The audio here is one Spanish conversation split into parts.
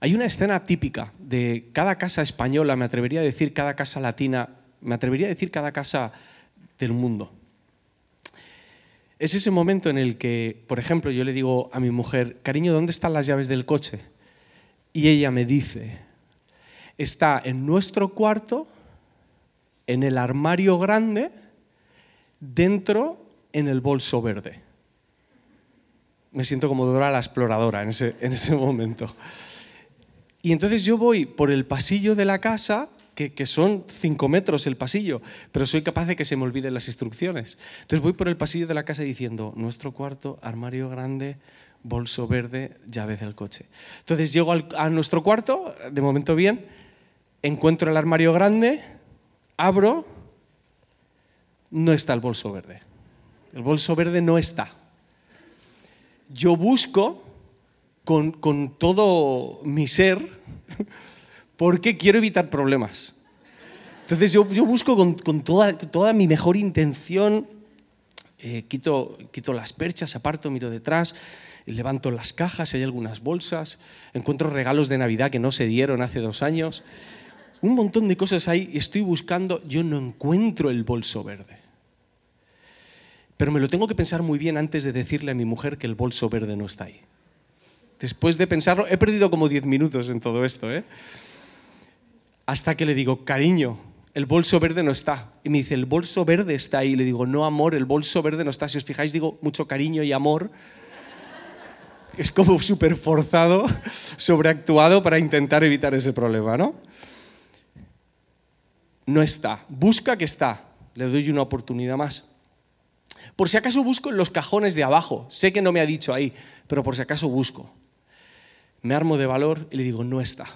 Hay una escena típica de cada casa española, me atrevería a decir cada casa latina, me atrevería a decir cada casa del mundo. Es ese momento en el que, por ejemplo, yo le digo a mi mujer, cariño, ¿dónde están las llaves del coche? Y ella me dice, está en nuestro cuarto, en el armario grande, dentro en el bolso verde. Me siento como Dora la exploradora en ese, en ese momento. Y entonces yo voy por el pasillo de la casa, que, son cinco metros el pasillo, pero soy capaz de que se me olviden las instrucciones. Entonces voy por el pasillo de la casa diciendo, nuestro cuarto, armario grande, bolso verde, llave del coche. Entonces llego a nuestro cuarto, de momento bien, encuentro el armario grande, abro, no está el bolso verde. El bolso verde no está. Yo busco con, todo mi ser porque quiero evitar problemas. Entonces yo, busco con, toda, mi mejor intención, eh, quito, quito las perchas, aparto, miro detrás, levanto las cajas, hay algunas bolsas, encuentro regalos de Navidad que no se dieron hace dos años, un montón de cosas ahí, estoy buscando, yo no encuentro el bolso verde. Pero me lo tengo que pensar muy bien antes de decirle a mi mujer que el bolso verde no está ahí. Después de pensarlo, he perdido como 10 minutos en todo esto, ¿eh? Hasta que le digo, cariño, el bolso verde no está. Y me dice, el bolso verde está ahí. Y le digo, no, amor, el bolso verde no está. Si os fijáis, digo mucho cariño y amor. Es como súper forzado, sobreactuado para intentar evitar ese problema, ¿no? No está. Busca que está. Le doy una oportunidad más. Por si acaso busco en los cajones de abajo. Sé que no me ha dicho ahí, pero por si acaso busco me armo de valor y le digo, no está.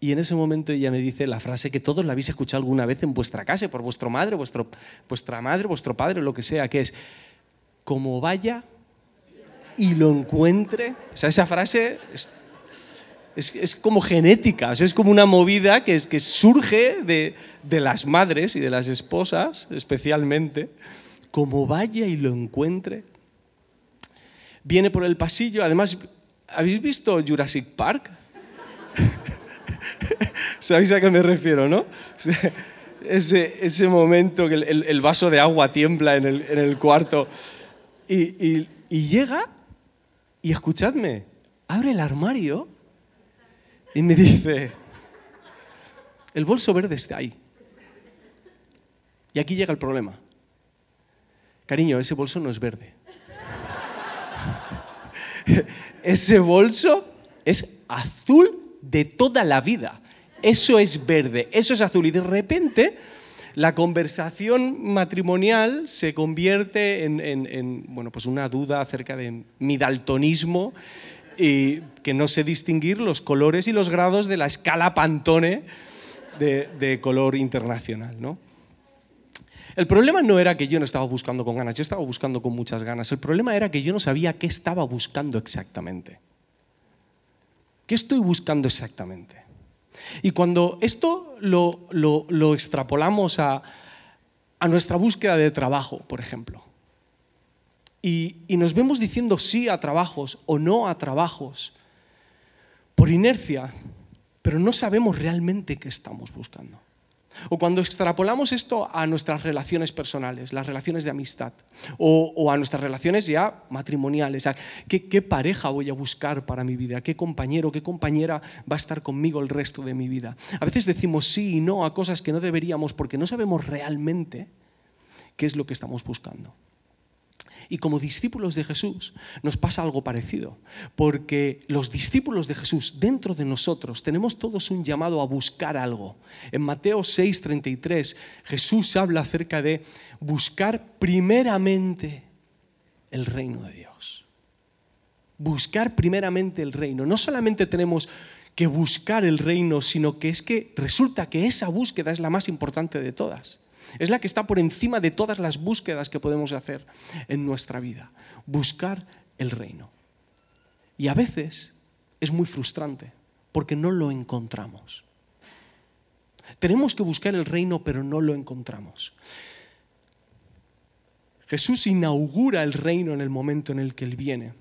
Y en ese momento ella me dice la frase que todos la habéis escuchado alguna vez en vuestra casa, por vuestra madre, vuestro, vuestra madre, vuestro padre, lo que sea, que es, como vaya y lo encuentre. O sea, esa frase es, como genética, es como una movida que, que surge de, de las madres y de las esposas, especialmente. Como vaya y lo encuentre. Viene por el pasillo, además ¿Habéis visto Jurassic Park? ¿Sabéis a qué me refiero, no? Ese, ese momento que el, vaso de agua tiembla en el, cuarto y, llega y escuchadme, abre el armario y me dice, el bolso verde está ahí. Y aquí llega el problema. Cariño, ese bolso no es verde ese bolso es azul de toda la vida. Eso es verde, eso es azul. Y de repente la conversación matrimonial se convierte en, bueno, pues una duda acerca de mi daltonismo y que no sé distinguir los colores y los grados de la escala Pantone de, de color internacional. ¿no? El problema no era que yo no estaba buscando con ganas, yo estaba buscando con muchas ganas. El problema era que yo no sabía qué estaba buscando exactamente. ¿Qué estoy buscando exactamente? Y cuando esto lo, extrapolamos a, nuestra búsqueda de trabajo, por ejemplo, y, y nos vemos diciendo sí a trabajos o no a trabajos, por inercia, pero no sabemos realmente qué estamos buscando. O cuando extrapolamos esto a nuestras relaciones personales, las relaciones de amistad, o, a nuestras relaciones ya matrimoniales, ¿qué, ¿qué, pareja voy a buscar para mi vida? ¿Qué compañero, qué compañera va a estar conmigo el resto de mi vida? A veces decimos sí y no a cosas que no deberíamos porque no sabemos realmente qué es lo que estamos buscando. Y como discípulos de Jesús nos pasa algo parecido, porque los discípulos de Jesús dentro de nosotros tenemos todos un llamado a buscar algo. En Mateo 6:33 Jesús habla acerca de buscar primeramente el reino de Dios. Buscar primeramente el reino. No solamente tenemos que buscar el reino, sino que es que resulta que esa búsqueda es la más importante de todas. Es la que está por encima de todas las búsquedas que podemos hacer en nuestra vida. Buscar el reino. Y a veces es muy frustrante porque no lo encontramos. Tenemos que buscar el reino pero no lo encontramos. Jesús inaugura el reino en el momento en el que Él viene.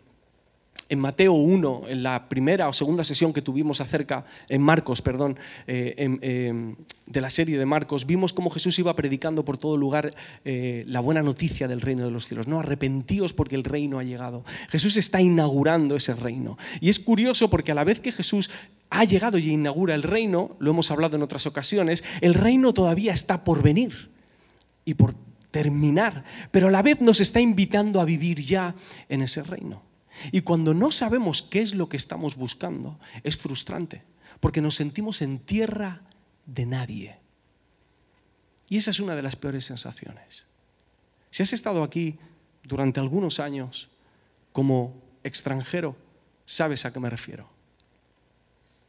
En Mateo 1, en la primera o segunda sesión que tuvimos acerca, en Marcos, perdón, eh, em, de la serie de Marcos, vimos cómo Jesús iba predicando por todo lugar eh, la buena noticia del reino de los cielos. No, arrepentíos porque el reino ha llegado. Jesús está inaugurando ese reino. Y es curioso porque a la vez que Jesús ha llegado y inaugura el reino, lo hemos hablado en otras ocasiones, el reino todavía está por venir y por terminar, pero a la vez nos está invitando a vivir ya en ese reino. Y cuando no sabemos qué es lo que estamos buscando, es frustrante, porque nos sentimos en tierra de nadie. Y esa es una de las peores sensaciones. Si has estado aquí durante algunos años como extranjero, sabes a qué me refiero.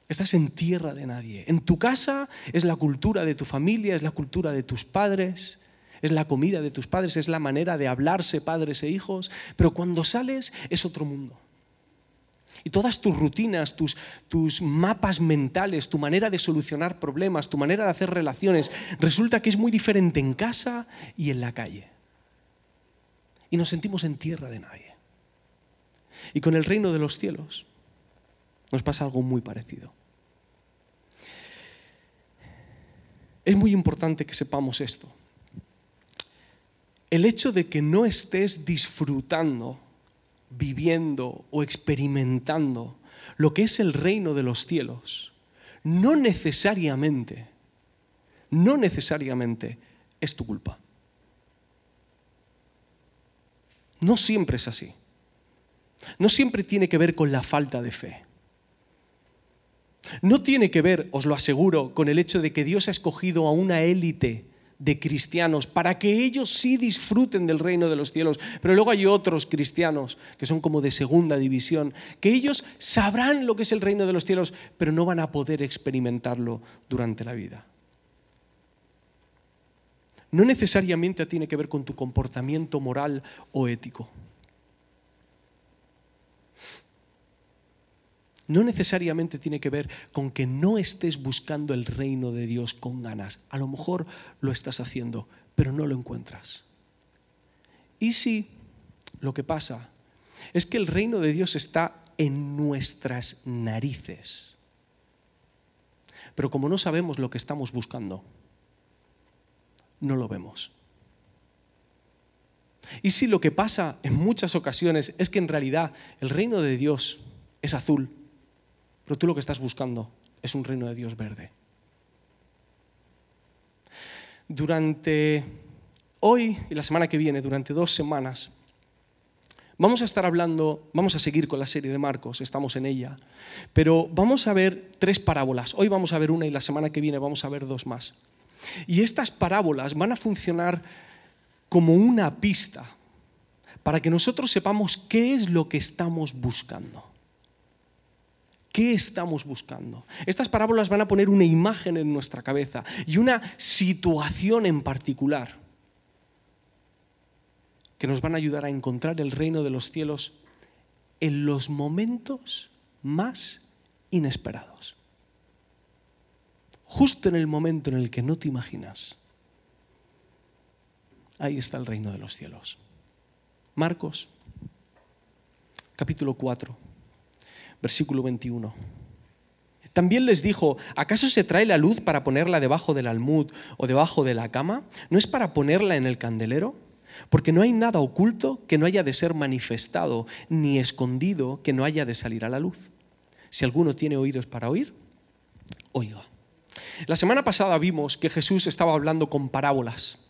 Estás en tierra de nadie. En tu casa es la cultura de tu familia, es la cultura de tus padres, es la comida de tus padres, es la manera de hablarse padres e hijos, pero cuando sales es otro mundo. Y todas tus rutinas, tus, tus, mapas mentales, tu manera de solucionar problemas, tu manera de hacer relaciones, resulta que es muy diferente en casa y en la calle. Y nos sentimos en tierra de nadie. Y con el reino de los cielos nos pasa algo muy parecido. Es muy importante que sepamos esto el hecho de que no estés disfrutando, viviendo o experimentando lo que es el reino de los cielos, no necesariamente, no necesariamente es tu culpa. No siempre es así. No siempre tiene que ver con la falta de fe. No tiene que ver, os lo aseguro, con el hecho de que Dios ha escogido a una élite de cristianos para que ellos sí disfruten del reino de los cielos. Pero luego hay otros cristianos que son como de segunda división, que ellos sabrán lo que es el reino de los cielos, pero no van a poder experimentarlo durante la vida. No necesariamente tiene que ver con tu comportamiento moral o ético. No necesariamente tiene que ver con que no estés buscando el reino de Dios con ganas. A lo mejor lo estás haciendo, pero no lo encuentras. ¿Y si lo que pasa es que el reino de Dios está en nuestras narices? Pero como no sabemos lo que estamos buscando, no lo vemos. Y si lo que pasa en muchas ocasiones es que en realidad el reino de Dios es azul pero tú lo que estás buscando es un reino de Dios verde. Durante hoy y la semana que viene, durante dos semanas, vamos a estar hablando, vamos a seguir con la serie de Marcos, estamos en ella, pero vamos a ver tres parábolas. Hoy vamos a ver una y la semana que viene vamos a ver dos más. Y estas parábolas van a funcionar como una pista para que nosotros sepamos qué es lo que estamos buscando. ¿Qué estamos buscando? Estas parábolas van a poner una imagen en nuestra cabeza y una situación en particular que nos van a ayudar a encontrar el reino de los cielos en los momentos más inesperados. Justo en el momento en el que no te imaginas. Ahí está el reino de los cielos. Marcos, capítulo 4 versículo 21. También les dijo, ¿acaso se trae la luz para ponerla debajo del almud o debajo de la cama? ¿No es para ponerla en el candelero? Porque no hay nada oculto que no haya de ser manifestado, ni escondido que no haya de salir a la luz. Si alguno tiene oídos para oír, oiga. La semana pasada vimos que Jesús estaba hablando con parábolas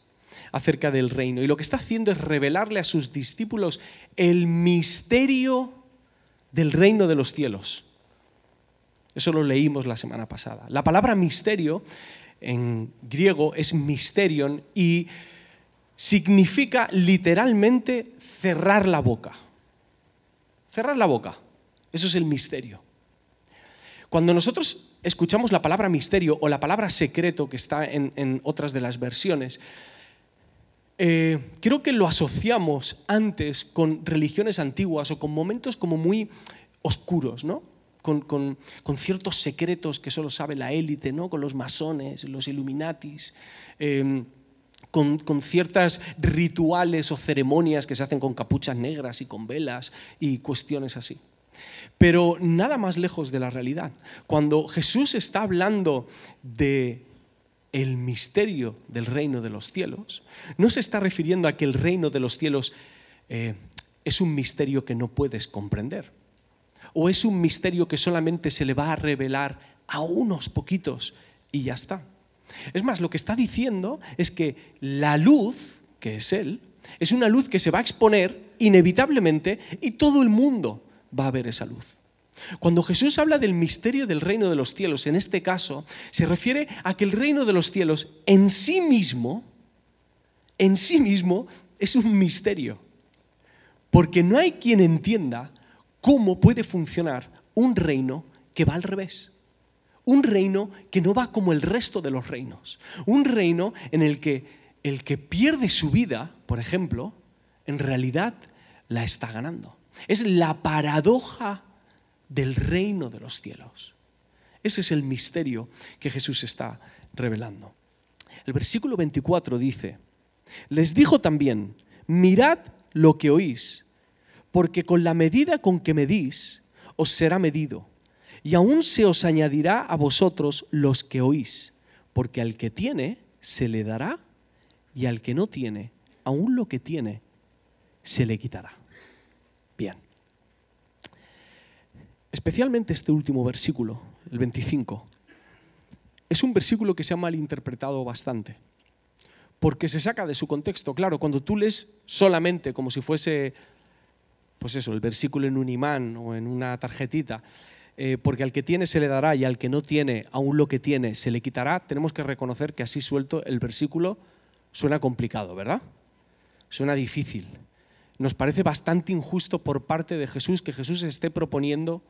acerca del reino y lo que está haciendo es revelarle a sus discípulos el misterio del reino de los cielos. Eso lo leímos la semana pasada. La palabra misterio en griego es misterion y significa literalmente cerrar la boca. Cerrar la boca. Eso es el misterio. Cuando nosotros escuchamos la palabra misterio o la palabra secreto que está en, otras de las versiones, eh, creo que lo asociamos antes con religiones antiguas o con momentos como muy oscuros, ¿no? Con, ciertos secretos que solo sabe la élite, ¿no? con los masones, los illuminatis, em, con, con ciertos rituales o ceremonias que se hacen con capuchas negras y con velas y cuestiones así. Pero nada más lejos de la realidad. Cuando Jesús está hablando de el misterio del reino de los cielos, no se está refiriendo a que el reino de los cielos eh, es un misterio que no puedes comprender. O es un misterio que solamente se le va a revelar a unos poquitos y ya está. Es más, lo que está diciendo es que la luz, que es Él, es una luz que se va a exponer inevitablemente y todo el mundo va a ver esa luz. Cuando Jesús habla del misterio del reino de los cielos, en este caso, se refiere a que el reino de los cielos en sí mismo, en sí mismo, es un misterio. Porque no hay quien entienda cómo puede funcionar un reino que va al revés. Un reino que no va como el resto de los reinos. Un reino en el que el que pierde su vida, por ejemplo, en realidad la está ganando. Es la paradoja del reino de los cielos. Ese es el misterio que Jesús está revelando. El versículo 24 dice, les dijo también, mirad lo que oís, porque con la medida con que medís, os será medido, y aún se os añadirá a vosotros los que oís, porque al que tiene, se le dará, y al que no tiene, aún lo que tiene, se le quitará. Bien. Especialmente este último versículo, el 25, es un versículo que se ha malinterpretado bastante, porque se saca de su contexto. Claro, cuando tú lees solamente como si fuese, pues eso, el versículo en un imán o en una tarjetita, eh, porque al que tiene se le dará y al que no tiene, aún lo que tiene, se le quitará, tenemos que reconocer que así suelto el versículo suena complicado, ¿verdad? Suena difícil. Nos parece bastante injusto por parte de Jesús que Jesús esté proponiendo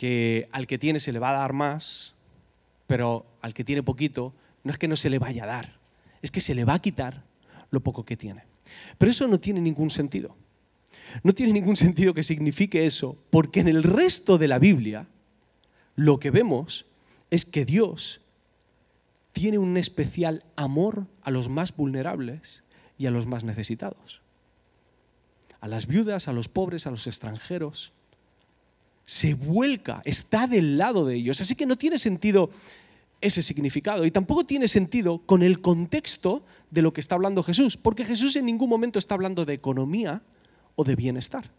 que al que tiene se le va a dar más, pero al que tiene poquito no es que no se le vaya a dar, es que se le va a quitar lo poco que tiene. Pero eso no tiene ningún sentido. No tiene ningún sentido que signifique eso, porque en el resto de la Biblia lo que vemos es que Dios tiene un especial amor a los más vulnerables y a los más necesitados. A las viudas, a los pobres, a los extranjeros se vuelca, está del lado de ellos. Así que no tiene sentido ese significado y tampoco tiene sentido con el contexto de lo que está hablando Jesús, porque Jesús en ningún momento está hablando de economía o de bienestar.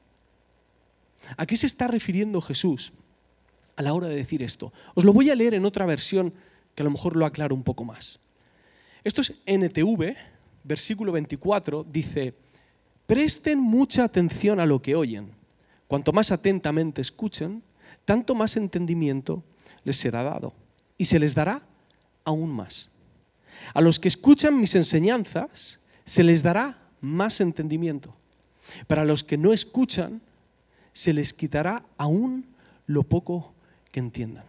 ¿A qué se está refiriendo Jesús a la hora de decir esto? Os lo voy a leer en otra versión que a lo mejor lo aclaro un poco más. Esto es NTV, versículo 24, dice, presten mucha atención a lo que oyen Cuanto más atentamente escuchen, tanto más entendimiento les será dado y se les dará aún más. A los que escuchan mis enseñanzas, se les dará más entendimiento. Para los que no escuchan, se les quitará aún lo poco que entiendan.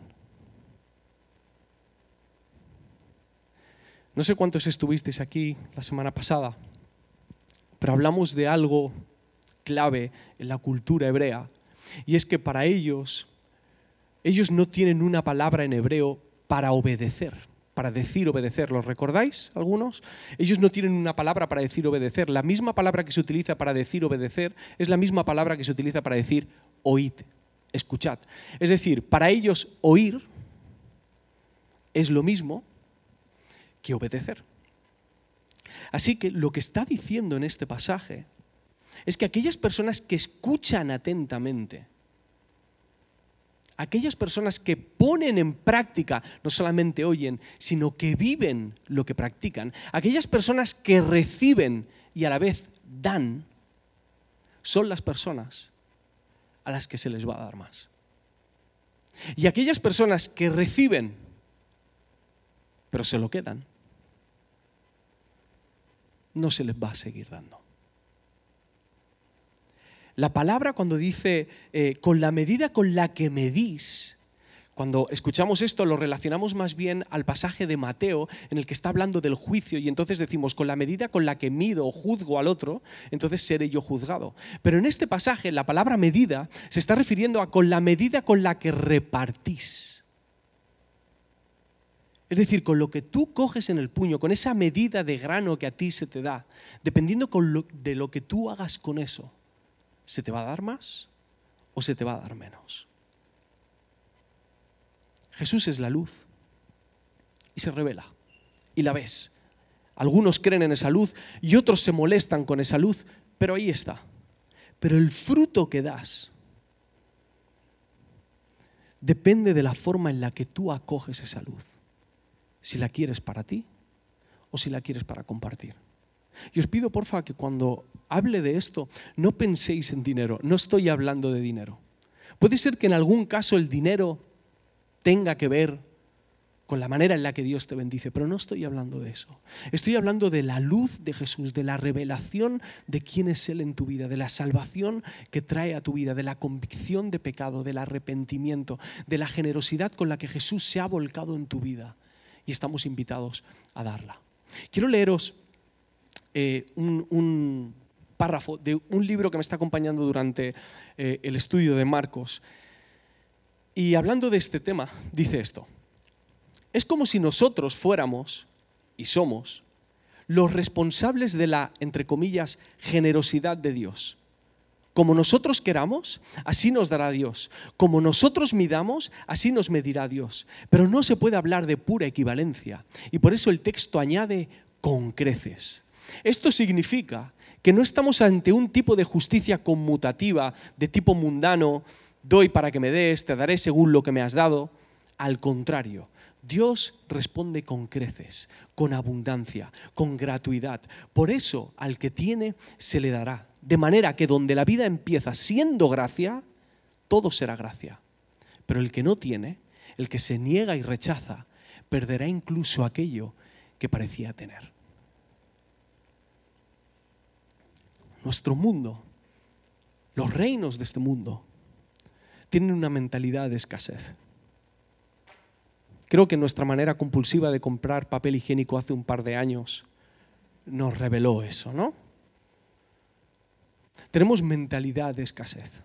No sé cuántos estuvisteis aquí la semana pasada, pero hablamos de algo clave en la cultura hebrea. Y es que para ellos, ellos no tienen una palabra en hebreo para obedecer, para decir obedecer. ¿Lo recordáis algunos? Ellos no tienen una palabra para decir obedecer. La misma palabra que se utiliza para decir obedecer es la misma palabra que se utiliza para decir oíd, escuchad. Es decir, para ellos oír es lo mismo que obedecer. Así que lo que está diciendo en este pasaje es que aquellas personas que escuchan atentamente, aquellas personas que ponen en práctica, no solamente oyen, sino que viven lo que practican, aquellas personas que reciben y a la vez dan, son las personas a las que se les va a dar más. Y aquellas personas que reciben, pero se lo quedan, no se les va a seguir dando. La palabra cuando dice eh, con la medida con la que medís, cuando escuchamos esto lo relacionamos más bien al pasaje de Mateo en el que está hablando del juicio y entonces decimos con la medida con la que mido o juzgo al otro, entonces seré yo juzgado. Pero en este pasaje la palabra medida se está refiriendo a con la medida con la que repartís. Es decir, con lo que tú coges en el puño, con esa medida de grano que a ti se te da, dependiendo de lo que tú hagas con eso se te va a dar más o se te va a dar menos. Jesús es la luz y se revela y la ves. Algunos creen en esa luz y otros se molestan con esa luz, pero ahí está. Pero el fruto que das depende de la forma en la que tú acoges esa luz. Si la quieres para ti o si la quieres para compartir. Y os pido, porfa, que cuando hable de esto, no penséis en dinero. No estoy hablando de dinero. Puede ser que en algún caso el dinero tenga que ver con la manera en la que Dios te bendice, pero no estoy hablando de eso. Estoy hablando de la luz de Jesús, de la revelación de quién es Él en tu vida, de la salvación que trae a tu vida, de la convicción de pecado, del arrepentimiento, de la generosidad con la que Jesús se ha volcado en tu vida y estamos invitados a darla. Quiero leeros eh, un, párrafo de un libro que me está acompañando durante eh, el estudio de Marcos. Y hablando de este tema, dice esto. Es como si nosotros fuéramos, y somos, los responsables de la, entre comillas, generosidad de Dios. Como nosotros queramos, así nos dará Dios. Como nosotros midamos, así nos medirá Dios. Pero no se puede hablar de pura equivalencia. Y por eso el texto añade con creces. Esto significa que no estamos ante un tipo de justicia conmutativa, de tipo mundano, doy para que me des, te daré según lo que me has dado. Al contrario, Dios responde con creces, con abundancia, con gratuidad. Por eso al que tiene se le dará. De manera que donde la vida empieza siendo gracia, todo será gracia. Pero el que no tiene, el que se niega y rechaza, perderá incluso aquello que parecía tener. Nuestro mundo, los reinos de este mundo, tienen una mentalidad de escasez. Creo que nuestra manera compulsiva de comprar papel higiénico hace un par de años nos reveló eso, ¿no? Tenemos mentalidad de escasez.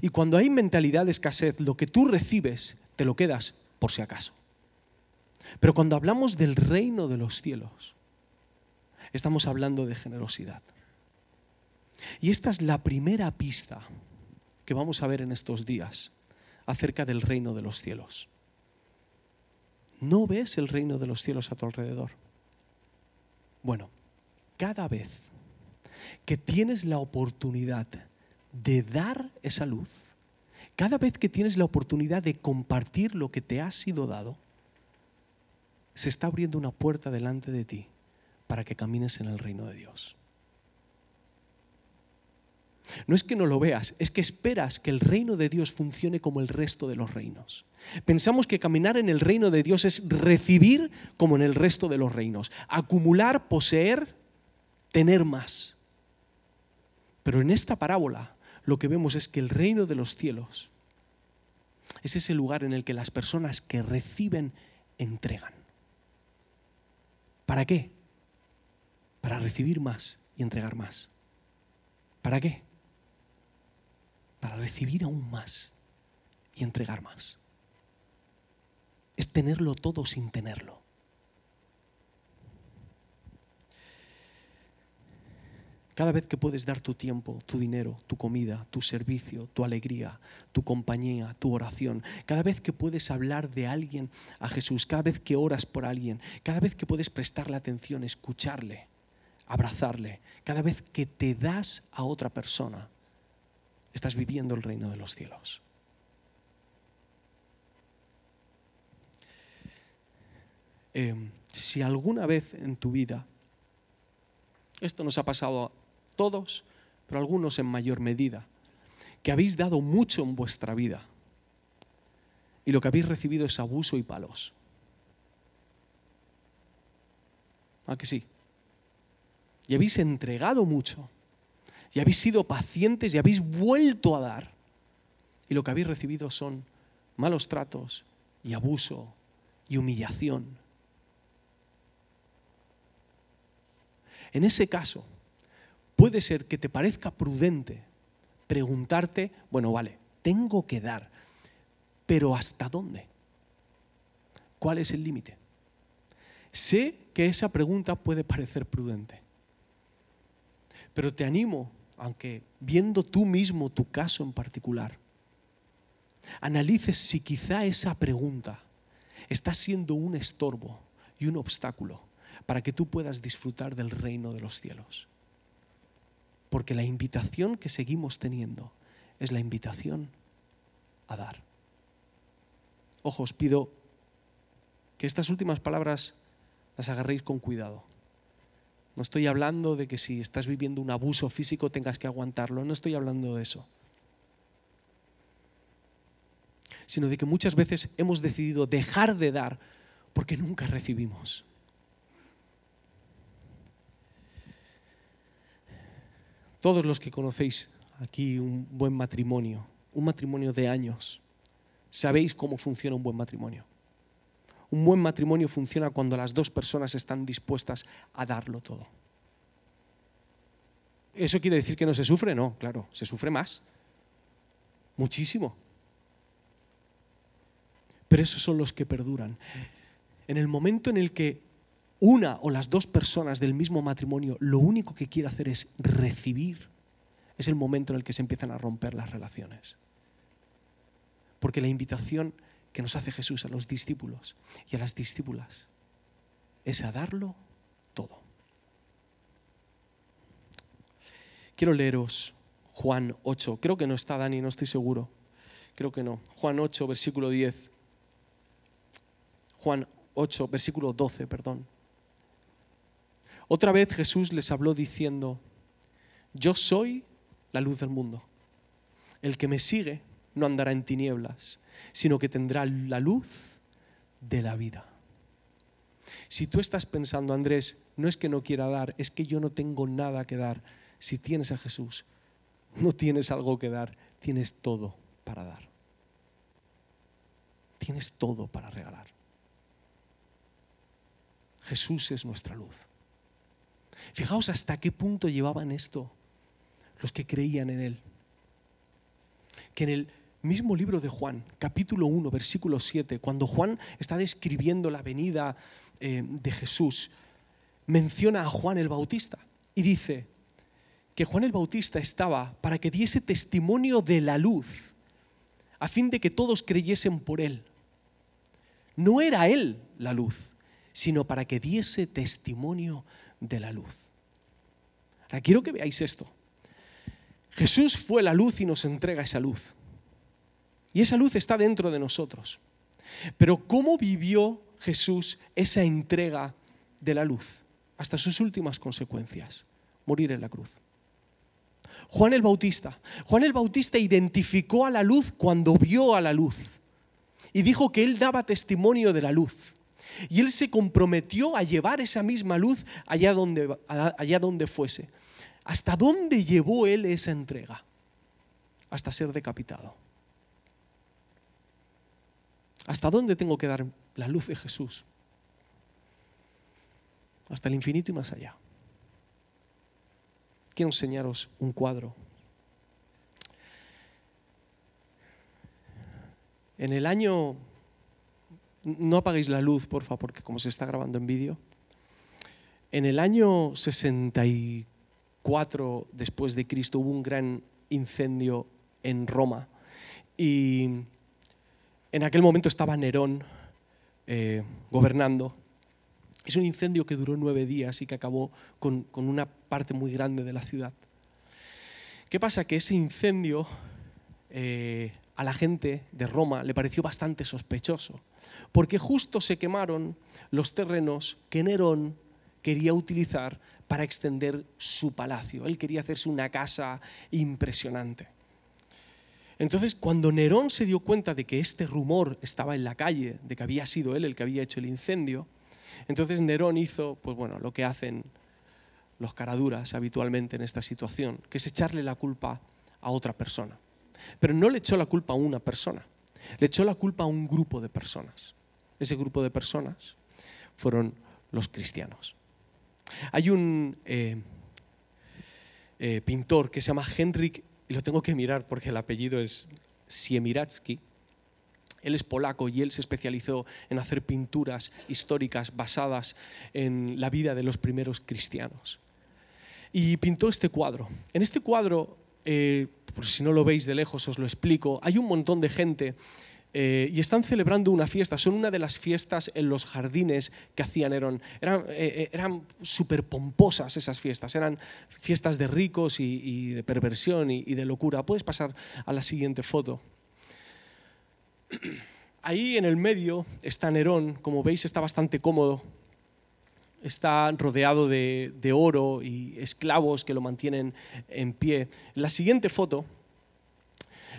Y cuando hay mentalidad de escasez, lo que tú recibes te lo quedas por si acaso. Pero cuando hablamos del reino de los cielos, estamos hablando de generosidad. Y esta es la primera pista que vamos a ver en estos días acerca del reino de los cielos. ¿No ves el reino de los cielos a tu alrededor? Bueno, cada vez que tienes la oportunidad de dar esa luz, cada vez que tienes la oportunidad de compartir lo que te ha sido dado, se está abriendo una puerta delante de ti para que camines en el reino de Dios. No es que no lo veas, es que esperas que el reino de Dios funcione como el resto de los reinos. Pensamos que caminar en el reino de Dios es recibir como en el resto de los reinos, acumular, poseer, tener más. Pero en esta parábola lo que vemos es que el reino de los cielos es ese lugar en el que las personas que reciben entregan. ¿Para qué? Para recibir más y entregar más. ¿Para qué? Para recibir aún más y entregar más. Es tenerlo todo sin tenerlo. Cada vez que puedes dar tu tiempo, tu dinero, tu comida, tu servicio, tu alegría, tu compañía, tu oración, cada vez que puedes hablar de alguien a Jesús, cada vez que oras por alguien, cada vez que puedes prestarle atención, escucharle, abrazarle, cada vez que te das a otra persona, estás viviendo el reino de los cielos. Em, si alguna vez en tu vida, esto nos ha pasado a todos, pero algunos en mayor medida, que habéis dado mucho en vuestra vida y lo que habéis recibido es abuso y palos. ¿A que sí? Y habéis entregado mucho y habéis sido pacientes y habéis vuelto a dar. Y lo que habéis recibido son malos tratos y abuso y humillación. En ese caso, puede ser que te parezca prudente preguntarte, bueno, vale, tengo que dar, pero ¿hasta dónde? ¿Cuál es el límite? Sé que esa pregunta puede parecer prudente, pero te animo aunque viendo tú mismo tu caso en particular, analices si quizá esa pregunta está siendo un estorbo y un obstáculo para que tú puedas disfrutar del reino de los cielos. Porque la invitación que seguimos teniendo es la invitación a dar. Ojo, os pido que estas últimas palabras las agarréis con cuidado. No estoy hablando de que si estás viviendo un abuso físico tengas que aguantarlo, no estoy hablando de eso. Sino de que muchas veces hemos decidido dejar de dar porque nunca recibimos. Todos los que conocéis aquí un buen matrimonio, un matrimonio de años, sabéis cómo funciona un buen matrimonio. Un buen matrimonio funciona cuando las dos personas están dispuestas a darlo todo. ¿Eso quiere decir que no se sufre? No, claro, se sufre más. Muchísimo. Pero esos son los que perduran. En el momento en el que una o las dos personas del mismo matrimonio lo único que quiere hacer es recibir, es el momento en el que se empiezan a romper las relaciones. Porque la invitación que nos hace Jesús a los discípulos y a las discípulas es a darlo todo. Quiero leeros Juan 8. Creo que no está Dani, no estoy seguro. Creo que no. Juan 8, versículo 10. Juan 8, versículo 12, perdón. Otra vez Jesús les habló diciendo, yo soy la luz del mundo. El que me sigue no andará en tinieblas, sino que tendrá la luz de la vida. Si tú estás pensando, Andrés, no es que no quiera dar, es que yo no tengo nada que dar. Si tienes a Jesús, no tienes algo que dar, tienes todo para dar. Tienes todo para regalar. Jesús es nuestra luz. Fijaos hasta qué punto llevaban esto los que creían en Él. Que en el mismo libro de Juan, capítulo 1, versículo 7, cuando Juan está describiendo la venida eh, de Jesús, menciona a Juan el Bautista y dice que Juan el Bautista estaba para que diese testimonio de la luz, a fin de que todos creyesen por él. No era él la luz, sino para que diese testimonio de la luz. Ahora quiero que veáis esto. Jesús fue la luz y nos entrega esa luz. Y esa luz está dentro de nosotros. Pero ¿cómo vivió Jesús esa entrega de la luz hasta sus últimas consecuencias? Morir en la cruz. Juan el Bautista. Juan el Bautista identificó a la luz cuando vio a la luz y dijo que él daba testimonio de la luz. Y él se comprometió a llevar esa misma luz allá donde, allá donde fuese. ¿Hasta dónde llevó él esa entrega? Hasta ser decapitado. ¿Hasta dónde tengo que dar la luz de Jesús? Hasta el infinito y más allá. Quiero enseñaros un cuadro. En el año... No apaguéis la luz, por favor, porque como se está grabando en vídeo. En el año 64 después de Cristo hubo un gran incendio en Roma y en aquel momento estaba Nerón eh, gobernando. Es un incendio que duró nueve días y que acabó con, una parte muy grande de la ciudad. ¿Qué pasa? Que ese incendio eh, a la gente de Roma le pareció bastante sospechoso, porque justo se quemaron los terrenos que Nerón quería utilizar para extender su palacio. Él quería hacerse una casa impresionante. Entonces, cuando Nerón se dio cuenta de que este rumor estaba en la calle, de que había sido él el que había hecho el incendio, entonces Nerón hizo, pues bueno, lo que hacen los caraduras habitualmente en esta situación, que es echarle la culpa a otra persona. Pero no le echó la culpa a una persona, le echó la culpa a un grupo de personas. Ese grupo de personas fueron los cristianos. Hay un eh, eh, pintor que se llama Henrik y lo tengo que mirar porque el apellido es Siemiratsky. Él es polaco y él se especializó en hacer pinturas históricas basadas en la vida de los primeros cristianos. Y pintó este cuadro. En este cuadro, eh, por si no lo veis de lejos os lo explico, hay un montón de gente eh, y están celebrando una fiesta. Son una de las fiestas en los jardines que hacía Nerón. Eran, eh, eran súper pomposas esas fiestas, eran fiestas de ricos y, de perversión y de locura. Puedes pasar a la siguiente foto. Ahí en el medio está Nerón, como veis está bastante cómodo, está rodeado de, oro y esclavos que lo mantienen en pie. La siguiente foto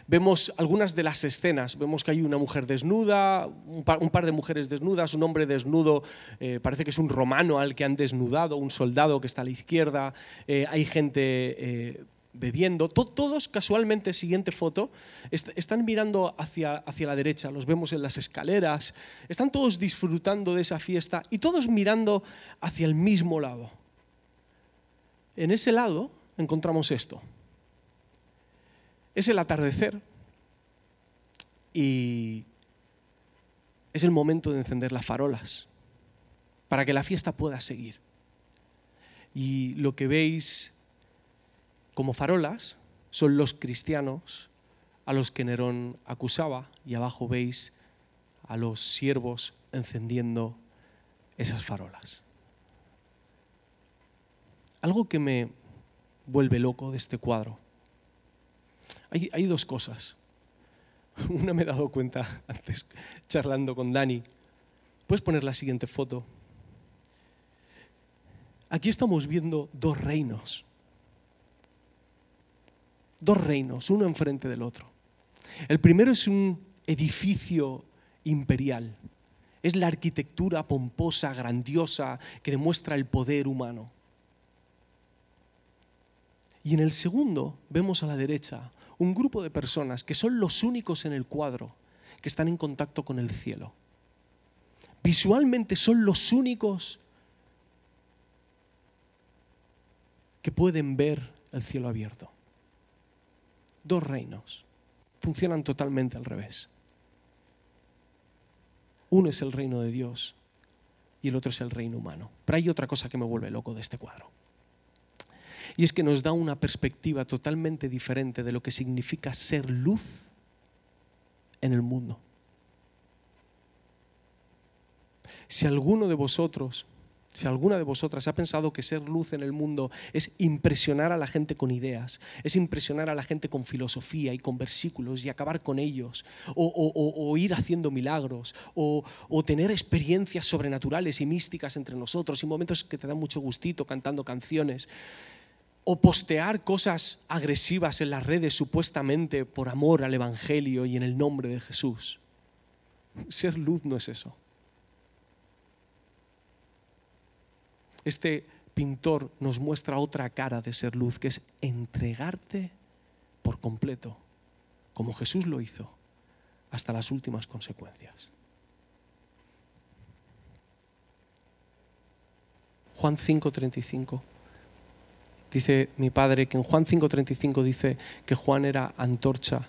vemos algunas de las escenas. Vemos que hay una mujer desnuda, un par, de mujeres desnudas, un hombre desnudo, eh, parece que es un romano al que han desnudado, un soldado que está a la izquierda, eh, hay gente... Eh, bebiendo, todos casualmente, siguiente foto, están mirando hacia, hacia la derecha, los vemos en las escaleras, están todos disfrutando de esa fiesta y todos mirando hacia el mismo lado. En ese lado encontramos esto. Es el atardecer y es el momento de encender las farolas para que la fiesta pueda seguir. Y lo que veis como farolas son los cristianos a los que Nerón acusaba y abajo veis a los siervos encendiendo esas farolas. Algo que me vuelve loco de este cuadro. Hay, dos cosas. Una me he dado cuenta antes charlando con Dani. Puedes poner la siguiente foto. Aquí estamos viendo dos reinos dos reinos, uno enfrente del otro. El primero es un edificio imperial. Es la arquitectura pomposa, grandiosa, que demuestra el poder humano. Y en el segundo vemos a la derecha un grupo de personas que son los únicos en el cuadro que están en contacto con el cielo. Visualmente son los únicos que pueden ver el cielo abierto dos reinos. Funcionan totalmente al revés. Uno es el reino de Dios y el otro es el reino humano. Pero hay otra cosa que me vuelve loco de este cuadro. Y es que nos da una perspectiva totalmente diferente de lo que significa ser luz en el mundo. Si alguno de vosotros si alguna de vosotras ha pensado que ser luz en el mundo es impresionar a la gente con ideas, es impresionar a la gente con filosofía y con versículos y acabar con ellos, o, ir haciendo milagros, o, tener experiencias sobrenaturales y místicas entre nosotros y momentos que te dan mucho gustito cantando canciones, o postear cosas agresivas en las redes supuestamente por amor al Evangelio y en el nombre de Jesús. Ser luz no es eso. Este pintor nos muestra otra cara de ser luz, que es entregarte por completo, como Jesús lo hizo, hasta las últimas consecuencias. Juan 5:35. Dice mi padre que en Juan 5:35 dice que Juan era antorcha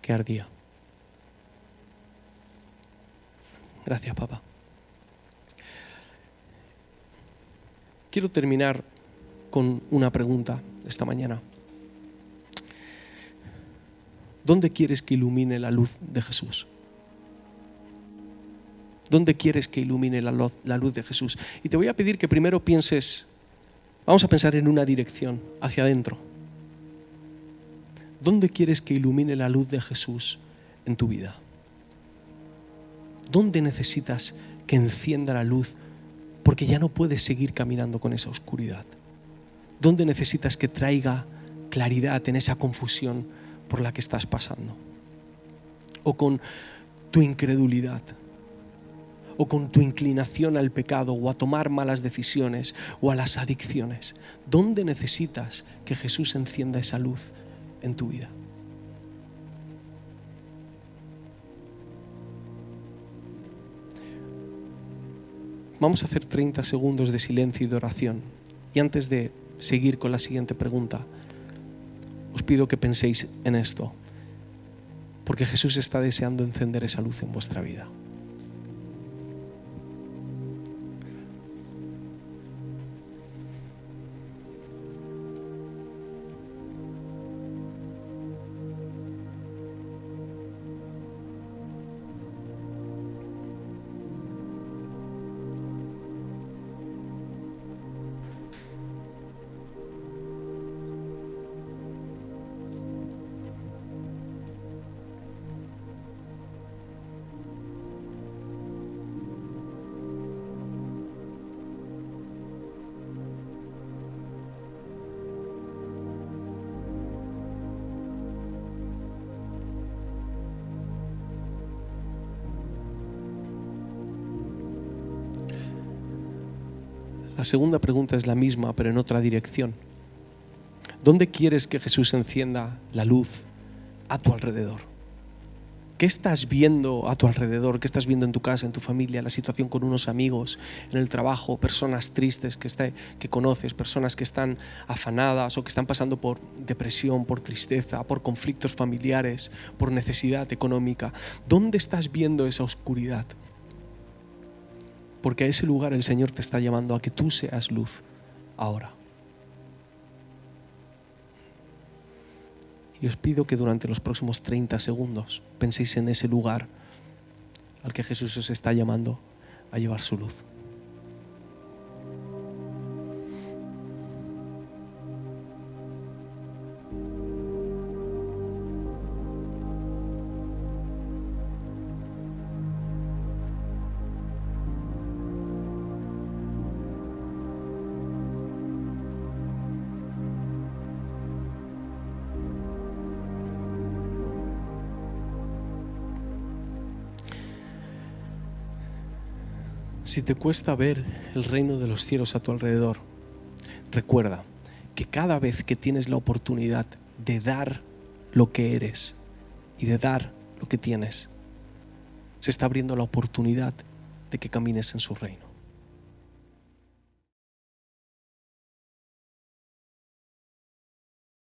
que ardía. Gracias, papá. Quiero terminar con una pregunta esta mañana. ¿Dónde quieres que ilumine la luz de Jesús? ¿Dónde quieres que ilumine la luz, la luz de Jesús? Y te voy a pedir que primero pienses, vamos a pensar en una dirección, hacia adentro. ¿Dónde quieres que ilumine la luz de Jesús en tu vida? ¿Dónde necesitas que encienda la luz porque ya no puedes seguir caminando con esa oscuridad. ¿Dónde necesitas que traiga claridad en esa confusión por la que estás pasando? O con tu incredulidad, o con tu inclinación al pecado, o a tomar malas decisiones, o a las adicciones. ¿Dónde necesitas que Jesús encienda esa luz en tu vida? Vamos a hacer 30 segundos de silencio y de oración. Y antes de seguir con la siguiente pregunta, os pido que penséis en esto, porque Jesús está deseando encender esa luz en vuestra vida. La segunda pregunta es la misma, pero en otra dirección. ¿Dónde quieres que Jesús encienda la luz a tu alrededor? ¿Qué estás viendo a tu alrededor? ¿Qué estás viendo en tu casa, en tu familia, la situación con unos amigos, en el trabajo, personas tristes que, que conoces, personas que están afanadas o que están pasando por depresión, por tristeza, por conflictos familiares, por necesidad económica? ¿Dónde estás viendo esa oscuridad? Porque a ese lugar el Señor te está llamando a que tú seas luz ahora. Y os pido que durante los próximos 30 segundos penséis en ese lugar al que Jesús os está llamando a llevar su luz. Si te cuesta ver el reino de los cielos a tu alrededor, recuerda que cada vez que tienes la oportunidad de dar lo que eres y de dar lo que tienes, se está abriendo la oportunidad de que camines en su reino.